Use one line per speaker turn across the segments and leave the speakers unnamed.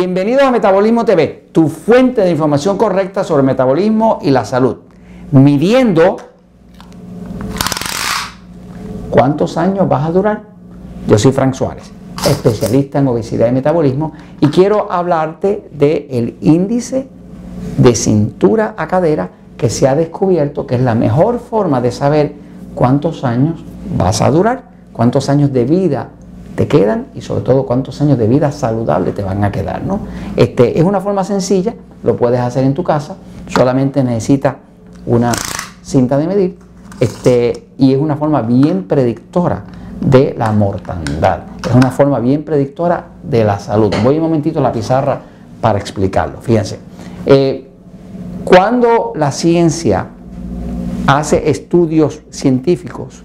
Bienvenidos a Metabolismo TV, tu fuente de información correcta sobre metabolismo y la salud. Midiendo cuántos años vas a durar. Yo soy Frank Suárez, especialista en obesidad y metabolismo, y quiero hablarte del índice de cintura a cadera que se ha descubierto que es la mejor forma de saber cuántos años vas a durar, cuántos años de vida te quedan y sobre todo cuántos años de vida saludable te van a quedar. ¿no? Este, es una forma sencilla, lo puedes hacer en tu casa, solamente necesitas una cinta de medir este, y es una forma bien predictora de la mortandad, es una forma bien predictora de la salud. Voy un momentito a la pizarra para explicarlo, fíjense. Eh, cuando la ciencia hace estudios científicos,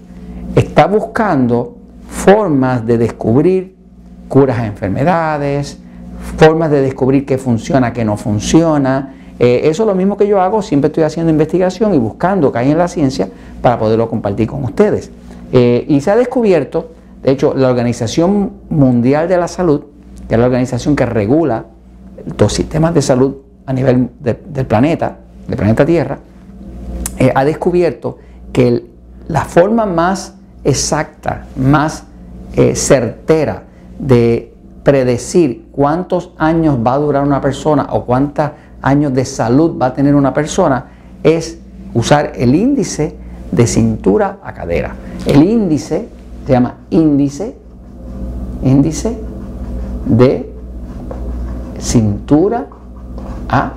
está buscando formas de descubrir curas a enfermedades, formas de descubrir qué funciona, qué no funciona. Eh, eso es lo mismo que yo hago, siempre estoy haciendo investigación y buscando que hay en la ciencia para poderlo compartir con ustedes. Eh, y se ha descubierto, de hecho, la Organización Mundial de la Salud, que es la organización que regula los sistemas de salud a nivel del planeta, del planeta Tierra, eh, ha descubierto que la forma más exacta, más eh, certera de predecir cuántos años va a durar una persona o cuántos años de salud va a tener una persona es usar el índice de cintura a cadera. El índice se llama índice, índice de cintura a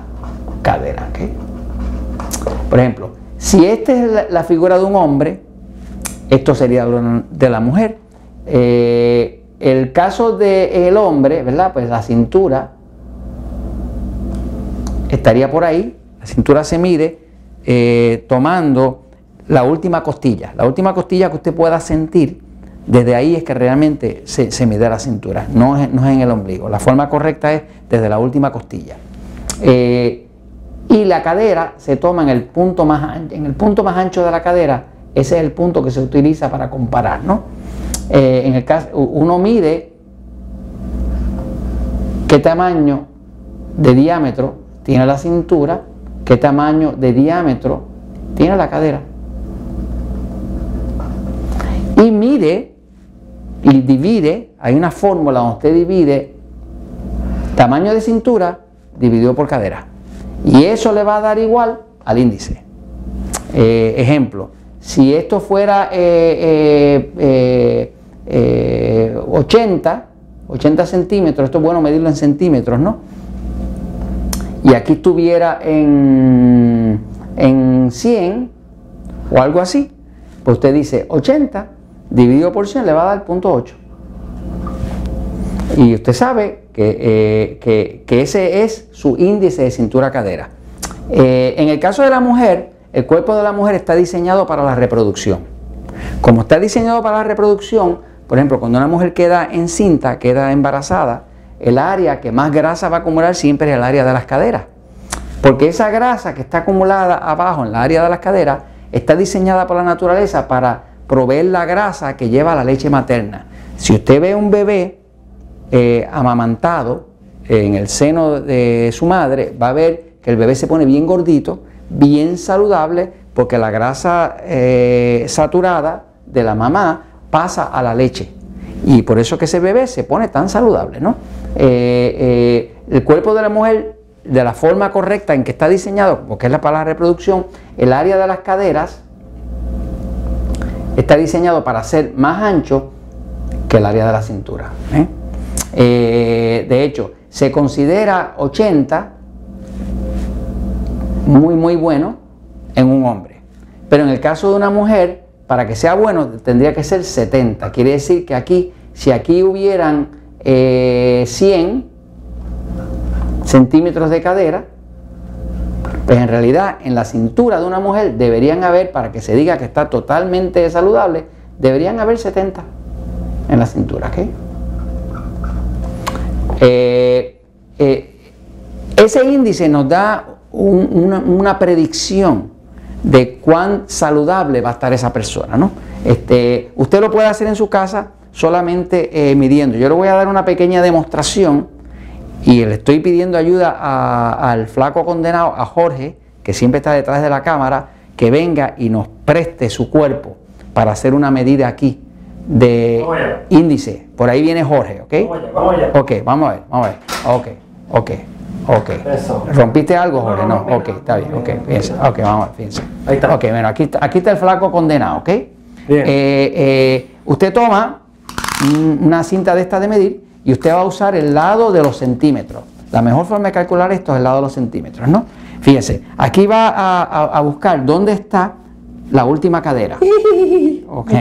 cadera. Por ejemplo, si esta es la figura de un hombre, esto sería de la mujer. Eh, el caso del hombre, ¿verdad? Pues la cintura estaría por ahí. La cintura se mide eh, tomando la última costilla. La última costilla que usted pueda sentir, desde ahí es que realmente se, mide la cintura, no es, no es, en el ombligo. La forma correcta es desde la última costilla. Eh, y la cadera se toma en el punto más en el punto más ancho de la cadera ese es el punto que se utiliza para comparar, ¿no? Eh, en el caso, uno mide qué tamaño de diámetro tiene la cintura, qué tamaño de diámetro tiene la cadera. Y mide y divide, hay una fórmula donde usted divide tamaño de cintura dividido por cadera. Y eso le va a dar igual al índice. Eh, ejemplo, si esto fuera 80, eh, eh, 80 eh, centímetros, esto es bueno medirlo en centímetros, ¿no? Y aquí estuviera en, en 100 o algo así, pues usted dice 80 dividido por 100 le va a dar 0.8. Y usted sabe que, que, ese es su índice de cintura cadera. en el caso de la mujer, el cuerpo de la mujer está diseñado para la reproducción. Como está diseñado para la reproducción, por ejemplo, cuando una mujer queda encinta, queda embarazada, el área que más grasa va a acumular siempre es el área de las caderas. Porque esa grasa que está acumulada abajo en la área de las caderas está diseñada por la naturaleza para proveer la grasa que lleva la leche materna. Si usted ve un bebé eh, amamantado en el seno de su madre, va a ver que el bebé se pone bien gordito bien saludable porque la grasa eh, saturada de la mamá pasa a la leche. Y por eso que ese bebé se pone tan saludable, ¿no? Eh, eh, el cuerpo de la mujer, de la forma correcta en que está diseñado, porque es la para la reproducción, el área de las caderas está diseñado para ser más ancho que el área de la cintura. de hecho, se considera 80 muy, muy bueno en un hombre. Pero en el caso de una mujer, para que sea bueno, tendría que ser 70. Quiere decir que aquí, si aquí hubieran 100 eh, centímetros de cadera, pues en realidad en la cintura de una mujer deberían haber, para que se diga que está totalmente saludable, deberían haber 70 en la cintura. Eh, eh, ese índice nos da una, predicción de cuán saludable va a estar esa persona. ¿no? Este, usted lo puede hacer en su casa solamente eh, midiendo. Yo le voy a dar una pequeña demostración y le estoy pidiendo ayuda a- al flaco condenado, a Jorge, que siempre está detrás de la cámara, que venga y nos preste su cuerpo para hacer una medida aquí de índice. Por ahí viene Jorge, ¿ok?
Vamos allá, vamos allá.
Ok, vamos a ver, vamos a ver. Ok, ok, ok.
Eso.
¿Rompiste algo, Jorge?
No,
No, ok, está bien, ok,
no.
Ok, vamos a ver, fíjense.
Ahí está.
Ok, bueno, aquí está, aquí está el flaco condenado, ¿ok?
Bien.
Eh, eh, usted toma una cinta de esta de medir y usted va a usar el lado de los centímetros. La mejor forma de calcular esto es el lado de los centímetros, ¿no? Fíjense, aquí va a, a- a buscar dónde está la última cadera. Ok,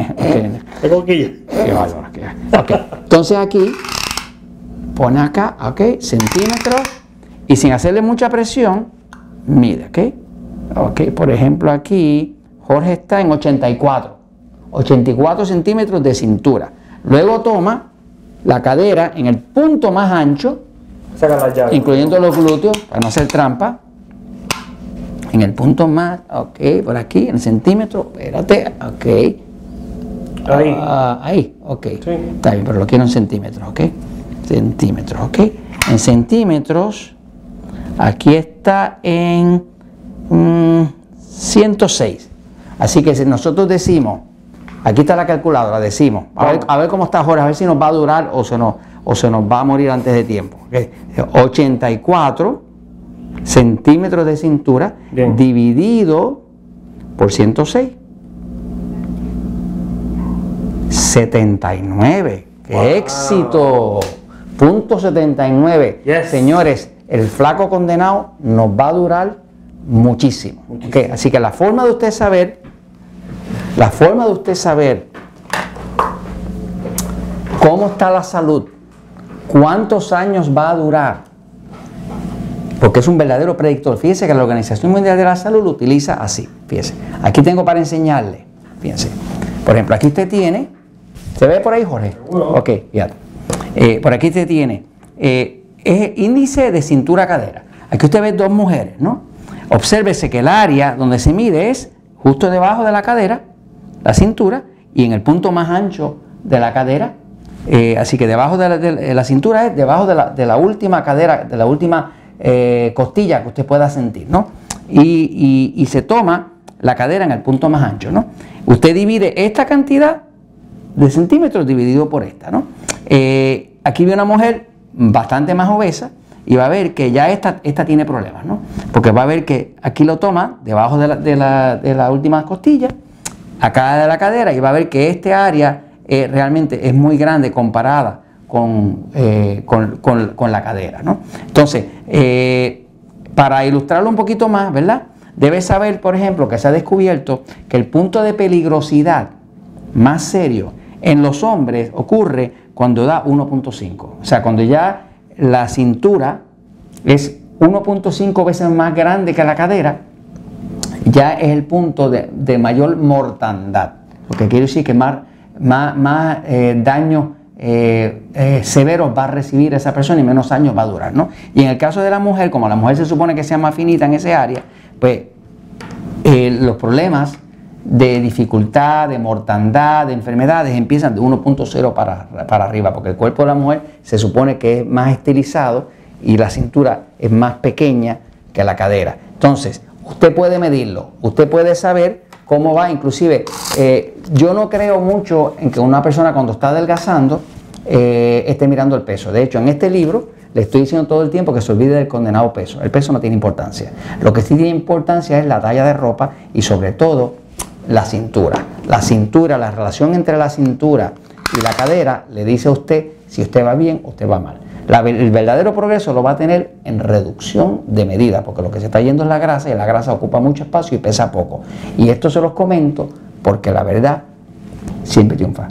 ok. Qué bárbaro, qué- ok. Entonces aquí, pone acá, ok, centímetros, y sin hacerle mucha presión, mide, ok. Ok, por ejemplo aquí, Jorge está en 84, 84 centímetros de cintura. Luego toma la cadera en el punto más ancho,
Saca
incluyendo los glúteos, para no hacer trampa. En el punto más, ok, por aquí, en centímetros, espérate, ok.
Ahí.
Ah, ahí, ok.
Sí.
Está bien, pero lo quiero en centímetros, ¿ok? Centímetros, ¿ok? En centímetros, aquí está en mm, 106. Así que si nosotros decimos, aquí está la calculadora, decimos, a ver, a ver cómo está Jorge, a ver si nos va a durar o se nos, o se nos va a morir antes de tiempo. ¿ok? 84 centímetros de cintura
Bien.
dividido por 106. 79. ¡Qué
Wow.
éxito! Punto 79.
Yes.
Señores, el flaco condenado nos va a durar muchísimo. Así que la forma de usted saber, la forma de usted saber cómo está la salud, cuántos años va a durar, porque es un verdadero predictor. Fíjese que la Organización Mundial de la Salud lo utiliza así. Fíjese, aquí tengo para enseñarle. Fíjense, por ejemplo, aquí usted tiene, ¿se ve por ahí, Jorge?
Seguro.
Ok, fíjate. Eh, por aquí usted tiene eh, es índice de cintura-cadera. Aquí usted ve dos mujeres, ¿no? Obsérvese que el área donde se mide es justo debajo de la cadera, la cintura, y en el punto más ancho de la cadera. eh, así que debajo de la, la cintura es debajo de la, última cadera, de la última eh, costilla que usted pueda sentir, ¿no? Y, se toma la cadera en el punto más ancho, ¿no? Usted divide esta cantidad de centímetros dividido por esta, ¿no? Eh, aquí ve una mujer bastante más obesa y va a ver que ya esta, esta tiene problemas, ¿no? Porque va a ver que aquí lo toma debajo de la, de la- de la última costilla, acá de la cadera, y va a ver que este área eh, realmente es muy grande comparada con, eh, con- con- la cadera, ¿no? Entonces, eh, para ilustrarlo un poquito más, ¿verdad? Debes saber, por ejemplo, que se ha descubierto que el punto de peligrosidad más serio en los hombres ocurre cuando da 1.5. O sea, cuando ya la cintura es 1.5 veces más grande que la cadera, ya es el punto de, mayor mortandad. Lo que quiere decir que más, más, eh, daños eh, eh, severos va a recibir esa persona y menos años va a durar. ¿no? Y en el caso de la mujer, como la mujer se supone que sea más finita en ese área, pues eh, los problemas de dificultad, de mortandad, de enfermedades empiezan de 1.0 para, para arriba, porque el cuerpo de la mujer se supone que es más estilizado y la cintura es más pequeña que la cadera. Entonces, usted puede medirlo, usted puede saber cómo va, inclusive eh, yo no creo mucho en que una persona cuando está adelgazando eh, esté mirando el peso. De hecho, en este libro le estoy diciendo todo el tiempo que se olvide del condenado peso. El peso no tiene importancia. Lo que sí tiene importancia es la talla de ropa y sobre todo la cintura. La cintura, la relación entre la cintura y la cadera le dice a usted si usted va bien o usted va mal. El verdadero progreso lo va a tener en reducción de medida, porque lo que se está yendo es la grasa y la grasa ocupa mucho espacio y pesa poco. Y esto se los comento porque la verdad siempre triunfa.